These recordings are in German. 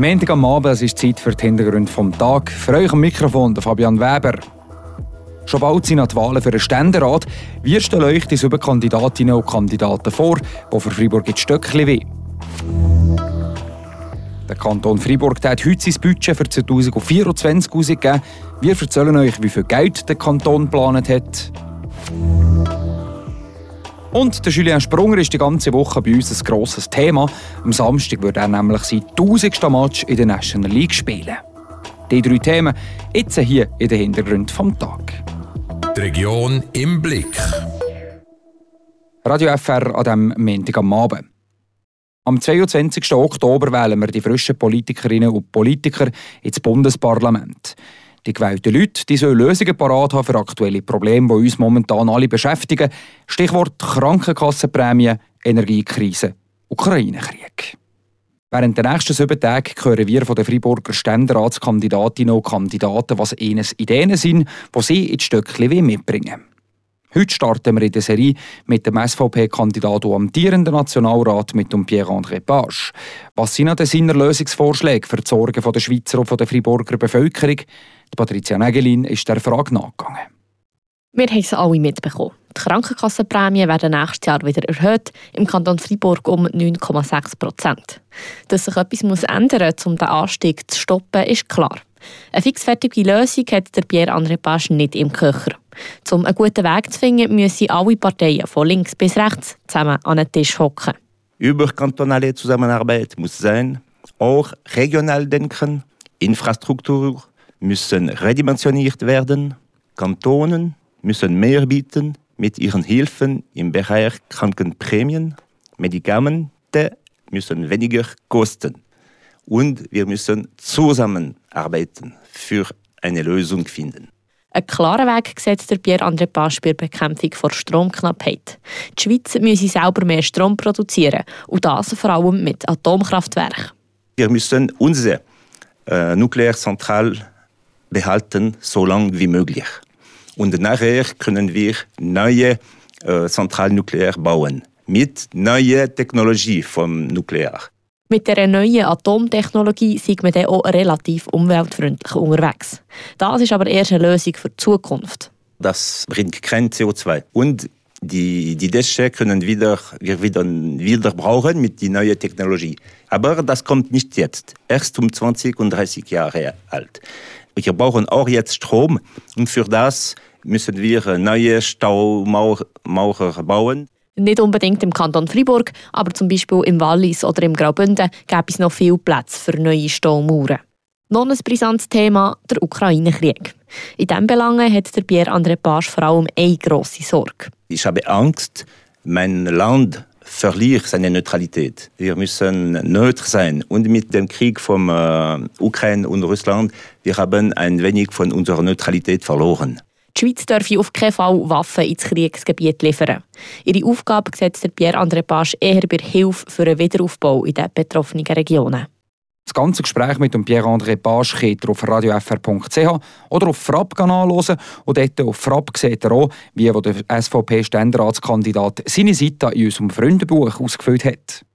Montag am Abend, es ist Zeit für die Hintergründe vom Tag. Für euch am Mikrofon der Fabian Weber. Schon bald sind die Wahlen für den Ständerat. Wir stellen euch die sieben Kandidatinnen und Kandidaten vor, die für Freiburg in Stöckchen weh. Der Kanton Freiburg hat heute sein Budget für 2024 ausgegeben. Wir erzählen euch, wie viel Geld der Kanton geplant hat. Und der Julien Sprunger ist die ganze Woche bei uns ein grosses Thema. Am Samstag wird er nämlich sein 1000. Match in der National League spielen. Die drei Themen jetzt hier in den Hintergrund vom Tag. Die Region im Blick. Radio FR an diesem Montag am Abend. Am 22. Oktober wählen wir die frischen Politikerinnen und Politiker ins Bundesparlament. Die gewählten Leute die sollen Lösungen parat haben für aktuelle Probleme, die uns momentan alle beschäftigen. Stichwort Krankenkassenprämie, Energiekrise, Ukraine-Krieg. Während der nächsten sieben Tage hören wir von den Freiburger Ständeratskandidatinnen und Kandidaten, was ihnen Ideen sind, die sie in Stöckchen mitbringen Heute starten wir in der Serie mit dem SVP-Kandidat und amtierenden Nationalrat mit dem Pierre-André Page. Was sind denn seine Lösungsvorschläge für die Sorgen der Schweizer und der Freiburger Bevölkerung? Die Patricia Nägelin ist der Frage nachgegangen. Wir haben es alle mitbekommen. Die Krankenkassenprämien werden nächstes Jahr wieder erhöht, im Kanton Freiburg um 9,6 Prozent. Dass sich etwas muss ändern muss, um den Anstieg zu stoppen, ist klar. Eine fixfertige Lösung hat der Pierre-André Page nicht im Köcher. Um einen guten Weg zu finden, müssen alle Parteien von links bis rechts zusammen an den Tisch hocken. Überkantonale Zusammenarbeit muss sein, auch regional denken, Infrastruktur müssen redimensioniert werden, Kantonen müssen mehr bieten mit ihren Hilfen im Bereich Krankenprämien, Medikamente müssen weniger kosten und wir müssen zusammenarbeiten für eine Lösung finden. Einen klaren Weg setzt der Pierre-André Pasch bei der Bekämpfung der Stromknappheit. Die Schweiz müsse selber mehr Strom produzieren und das vor allem mit Atomkraftwerken. Wir müssen unsere äh, Nuklearzentral behalten, so lange wie möglich. Und nachher können wir neue äh, Zentralnuklear bauen mit neuer Technologie vom Nuklear. Mit der neuen Atomtechnologie sind wir dann auch relativ umweltfreundlich unterwegs. Das ist aber erst eine Lösung für die Zukunft. Das bringt kein CO2. Und die, die Dächer können wieder, wir wieder, wieder brauchen mit der neuen Technologie. Aber das kommt nicht jetzt. Erst um 20 und 30 Jahre alt. Wir brauchen auch jetzt Strom und für das müssen wir neue Staumauer bauen. Nicht unbedingt im Kanton Fribourg, aber zum Beispiel im Wallis oder im Graubünden gäbe es noch viel Platz für neue Staumauern. Noch ein brisantes Thema, der Ukraine-Krieg. In diesem Belangen hat der Pierre-André Page vor allem eine grosse Sorge. Ich habe Angst, mein Land verliert seine Neutralität. Wir müssen neutral sein. Und mit dem Krieg von äh, Ukraine und Russland, wir haben ein wenig von unserer Neutralität verloren. Die Schweiz dürfe auf keinen Fall Waffen ins Kriegsgebiet liefern. Ihre Aufgabe setzt Pierre-André Page eher bei Hilfe für einen Wiederaufbau in den betroffenen Regionen. Das ganze Gespräch mit Pierre-André Page könnt ihr auf radiofr.ch oder auf Frapp-Kanal hören. Und dort auf Frapp seht ihr auch, wie der SVP-Ständeratskandidat seine Seite in unserem Freundebuch ausgefüllt hat.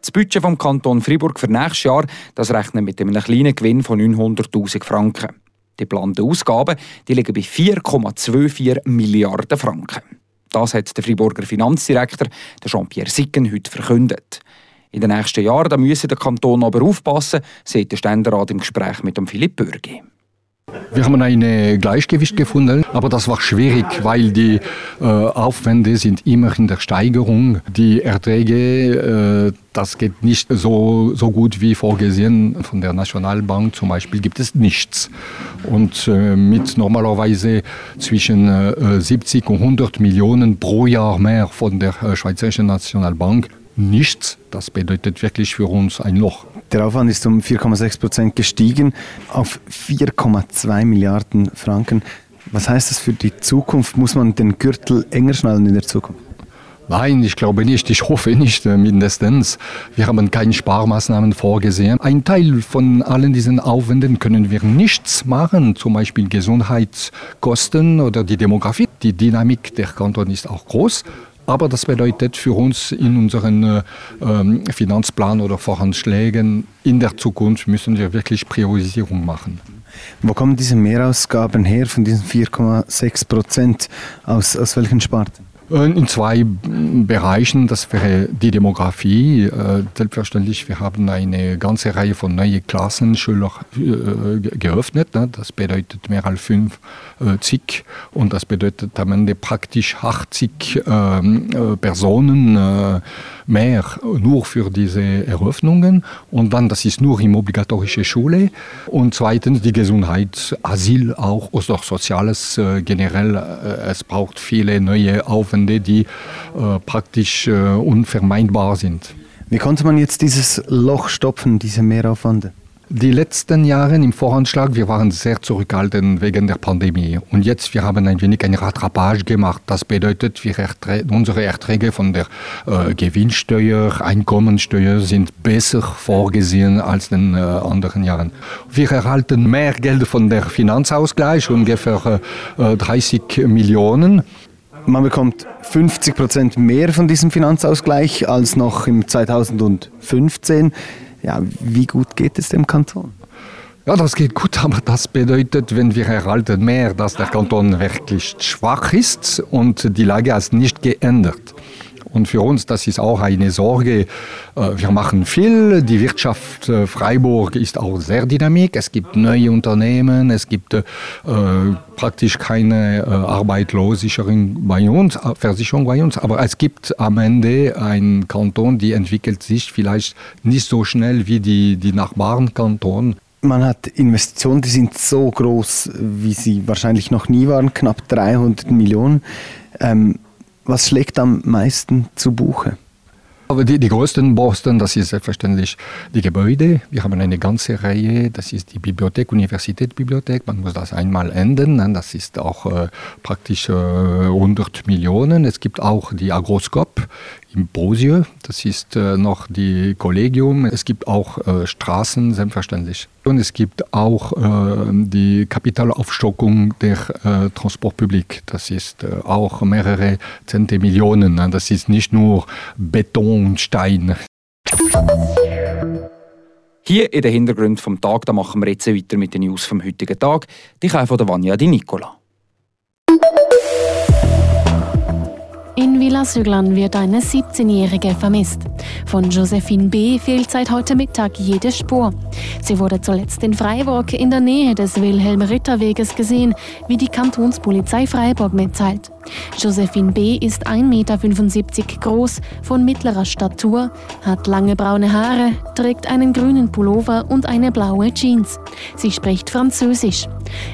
Das Budget vom Kanton Fribourg für nächstes Jahr das rechnet mit einem kleinen Gewinn von 900'000 Franken. Die geplanten Ausgaben die liegen bei 4,24 Milliarden Franken. Das hat der Friburger Finanzdirektor Jean-Pierre Sicken heute verkündet. In den nächsten Jahren müsse der Kanton aber aufpassen, sagt der Ständerat im Gespräch mit dem Philipp Bürgi. Wir haben ein Gleichgewicht gefunden, aber das war schwierig, weil die äh, Aufwände sind immer in der Steigerung. Die Erträge, äh, das geht nicht so, so gut wie vorgesehen. Von der Nationalbank zum Beispiel gibt es nichts. Und äh, mit normalerweise zwischen äh, 70 und 100 Millionen pro Jahr mehr von der äh, Schweizerischen Nationalbank nichts. Das bedeutet wirklich für uns ein Loch. Der Aufwand ist um 4,6 Prozent gestiegen auf 4,2 Milliarden Franken. Was heißt das für die Zukunft? Muss man den Gürtel enger schnallen in der Zukunft? Nein, ich glaube nicht. Ich hoffe nicht äh, mindestens. Wir haben keine Sparmaßnahmen vorgesehen. Ein Teil von allen diesen Aufwänden können wir nichts machen, zum Beispiel Gesundheitskosten oder die Demografie. Die Dynamik der Kanton ist auch groß. Aber das bedeutet für uns in unseren äh, ähm, Finanzplan oder Voranschlägen in der Zukunft müssen wir wirklich Priorisierung machen. Wo kommen diese Mehrausgaben her von diesen 4,6 Prozent? Aus, aus welchen Sparten? Äh, in zwei Bereichen. Das wäre die Demografie. Äh, selbstverständlich, wir haben eine ganze Reihe von neuen Klassenschüler äh, geöffnet. Ne? Das bedeutet mehr als 50 und das bedeutet am Ende praktisch 80 ähm, Personen mehr nur für diese Eröffnungen. Und dann, das ist nur im obligatorische Schule. Und zweitens die Gesundheit, Asyl auch oder Soziales generell. Es braucht viele neue Aufwände, die äh, praktisch äh, unvermeidbar sind. Wie konnte man jetzt dieses Loch stopfen, diese Mehraufwände? Die letzten Jahre im Voranschlag, wir waren sehr zurückhaltend wegen der Pandemie. Und jetzt, wir haben ein wenig eine Rattrapage gemacht. Das bedeutet, wir erträ unsere Erträge von der äh, Gewinnsteuer, Einkommensteuer sind besser vorgesehen als in den äh, anderen Jahren. Wir erhalten mehr Geld von der Finanzausgleich, ungefähr äh, 30 Millionen. Man bekommt 50 Prozent mehr von diesem Finanzausgleich als noch im 2015. Ja, wie gut geht es dem Kanton? Ja, das geht gut, aber das bedeutet, wenn wir erhalten mehr, dass der Kanton wirklich schwach ist und die Lage hat nicht geändert. Und für uns, das ist auch eine Sorge. Äh, wir machen viel. Die Wirtschaft äh, Freiburg ist auch sehr dynamisch. Es gibt neue Unternehmen, es gibt äh, praktisch keine Arbeitslosigkeit bei uns, Versicherung bei uns. Aber es gibt am Ende einen Kanton, die entwickelt sich vielleicht nicht so schnell wie die, die Nachbarn-Kanton man hat Investitionen, die sind so groß, wie sie wahrscheinlich noch nie waren, knapp 300 Millionen. Ähm, was schlägt am meisten zu Buche? Aber die, die größten Posten, das ist selbstverständlich die Gebäude. Wir haben eine ganze Reihe, das ist die Bibliothek, Universitätsbibliothek. Man muss das einmal enden, ne? das ist auch äh, praktisch äh, 100 Millionen. Es gibt auch die Agroskop im Brosieux, das ist äh, noch die Kollegium. Es gibt auch äh, Straßen, selbstverständlich. Und es gibt auch äh, die Kapitalaufstockung der äh, Transportpublik. Das ist äh, auch mehrere Zente Millionen. Ne? Das ist nicht nur Beton und Stein. Hier in den Hintergrund vom Tag, da machen wir jetzt weiter mit den News vom heutigen Tag. Die kommen von der Vanja Di Nicola. In Villasüglan wird eine 17-Jährige vermisst. Von Josephine B. fehlt seit heute Mittag jede Spur. Sie wurde zuletzt in Freiburg in der Nähe des Wilhelm-Ritter-Weges gesehen, wie die Kantonspolizei Freiburg mitteilt. Josephine B. ist 1,75 Meter groß, von mittlerer Statur, hat lange braune Haare, trägt einen grünen Pullover und eine blaue Jeans. Sie spricht Französisch.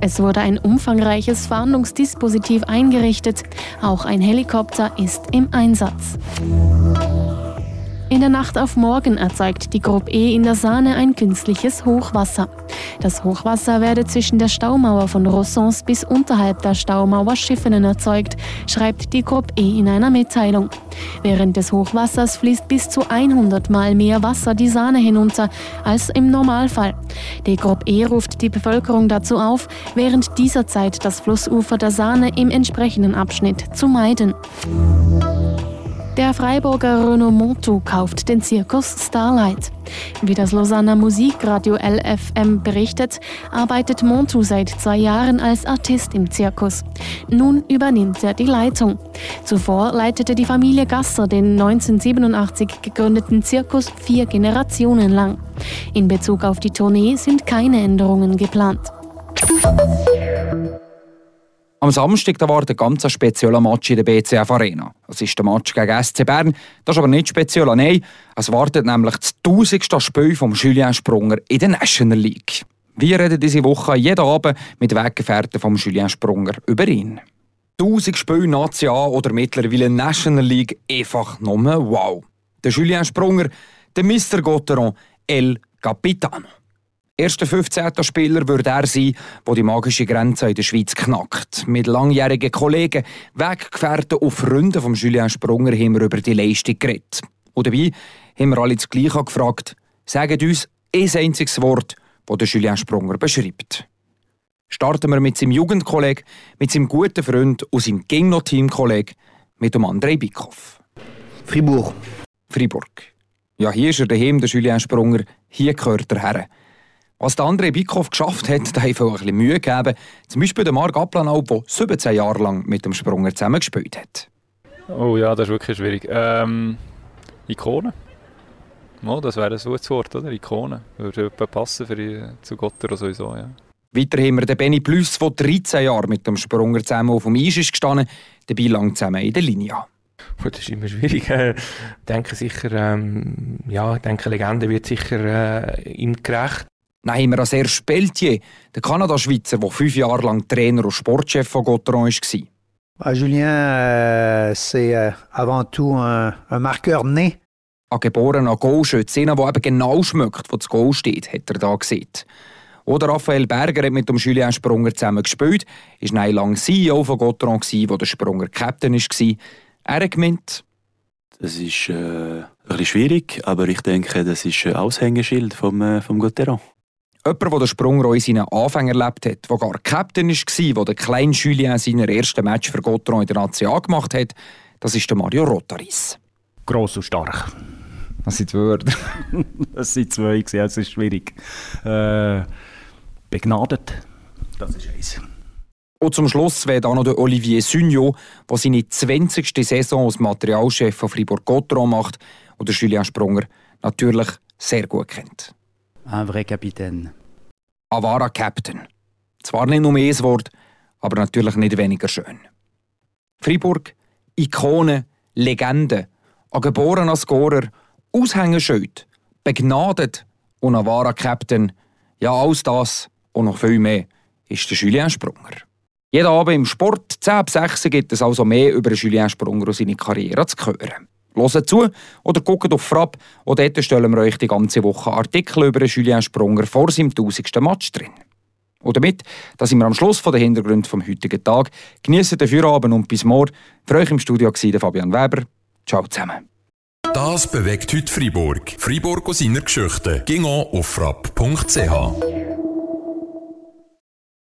Es wurde ein umfangreiches Fahndungsdispositiv eingerichtet. Auch ein Helikopter ist im Einsatz. In der Nacht auf morgen erzeugt die Gruppe E in der Sahne ein künstliches Hochwasser. Das Hochwasser werde zwischen der Staumauer von Rossons bis unterhalb der Staumauer Schiffenen erzeugt, schreibt die Gruppe E in einer Mitteilung. Während des Hochwassers fließt bis zu 100 Mal mehr Wasser die Sahne hinunter als im Normalfall. Die Gruppe E ruft die Bevölkerung dazu auf, während dieser Zeit das Flussufer der Sahne im entsprechenden Abschnitt zu meiden. Der Freiburger Renault Montou kauft den Zirkus Starlight. Wie das Lausanner Musikradio LFM berichtet, arbeitet Montou seit zwei Jahren als Artist im Zirkus. Nun übernimmt er die Leitung. Zuvor leitete die Familie Gasser den 1987 gegründeten Zirkus vier Generationen lang. In Bezug auf die Tournee sind keine Änderungen geplant. Am Samstag da war der ganz spezieller Match in der BCF Arena. Das ist der Match gegen SC Bern. Das ist aber nicht speziell, nein. Es wartet nämlich das tausendste Spiel vom Julien Sprunger in der National League. Wir reden diese Woche jeden Abend mit Weggefährten vom Julien Sprunger über ihn. 1000 Spiele Nazi oder mittlerweile National League einfach nur wow. Der Julien Sprunger, der Mr. Gotteron, El Capitano. Erster 15. Spieler würde er sein, der die magische Grenze in der Schweiz knackt. Mit langjährigen Kollegen, Weggefährten und Freunden von Julien Sprunger haben wir über die Leistung geredet. Und dabei haben wir alle das Gleiche gefragt. Sagt uns ein einziges Wort, das Julien Sprunger beschreibt. Starten wir mit seinem Jugendkollegen, mit seinem guten Freund und seinem Gingno-Teamkollegen, mit dem Andrei Bikoff. Fribourg. Fribourg. Ja, hier ist er daheim, der Julien Sprunger. Hier gehört er her. Was der André Bikoff geschafft hat, da hat ein bisschen Mühe gegeben. Zum Beispiel der Marc Aplanalp, der 17 Jahre lang mit dem Sprunger zusammengespielt hat. Oh ja, das ist wirklich schwierig. Ähm, Ikone. Oh, das wäre ein gutes Wort, oder? Ikone. Würde passen für die, zu Gotter sowieso, ja. Weiter haben wir den Benny Plüss, der 13 Jahre mit dem Sprunger zusammen auf dem Eis ist gestanden, dabei lang zusammen in der Linie. Das ist immer schwierig. Ich denke sicher, ähm, ja, ich denke, Legende wird sicher äh, ihm gerecht. Dann haben wir an Serge Pelletier, der Kanada-Schweizer, der fünf Jahre lang Trainer und Sportchef von Gotteron war. Ah, Julien, euh, c'est euh, avant tout un, un marqueur né. Ein geborener Goalschütze, einer, der eben genau schmeckt, wo das Goal steht, hat er da gesehen. Oder Raphael Berger hat mit dem Julien Sprunger zusammen gespielt, war nein lang CEO von Gotteron, wo der Sprunger Captain war. Er hat gemeint, das ist äh, ein bisschen schwierig, aber ich denke, das ist ein Aushängeschild vom, äh, vom Gotteron. Jemand, der den Sprung in seinen Anfängen erlebt hat, der gar Captain war, der den kleinen Julien seiner ersten Match für Gotteron in der Nation gemacht hat, das ist der Mario Rotaris. Gross und stark. Das sind zwei Wörter. das sind zwei, es ist schwierig. Äh, begnadet, das ist eins. Und zum Schluss wäre auch noch der Olivier Sugnot, der seine 20. Saison als Materialchef von Fribourg-Gotteron macht und der Julien Sprunger natürlich sehr gut kennt. Un vrai capitaine. Ein wahrer Captain. Zwar nicht nur ein Wort, aber natürlich nicht weniger schön. Fribourg, Ikone, Legende, ein geborener Scorer, Aushängeschild, begnadet und ein wahrer Captain. Ja, alles das und noch viel mehr ist der Julien Sprunger. Jeden Abend im Sport 10 ab 6 gibt es also mehr über Julien Sprunger und seine Karriere zu hören. Hört zu oder guckt auf Frapp und dort stellen wir euch die ganze Woche Artikel über Julien Sprunger vor seinem 1000. Match drin. Und damit, da sind wir am Schluss der Hintergrund vom heutigen Tag. Genießt den Feierabend und bis morgen. Für euch im Studio war Fabian Weber. Ciao zusammen. Das bewegt heute Freiburg. Freiburg aus seiner Geschichte. Ging auf frapp.ch.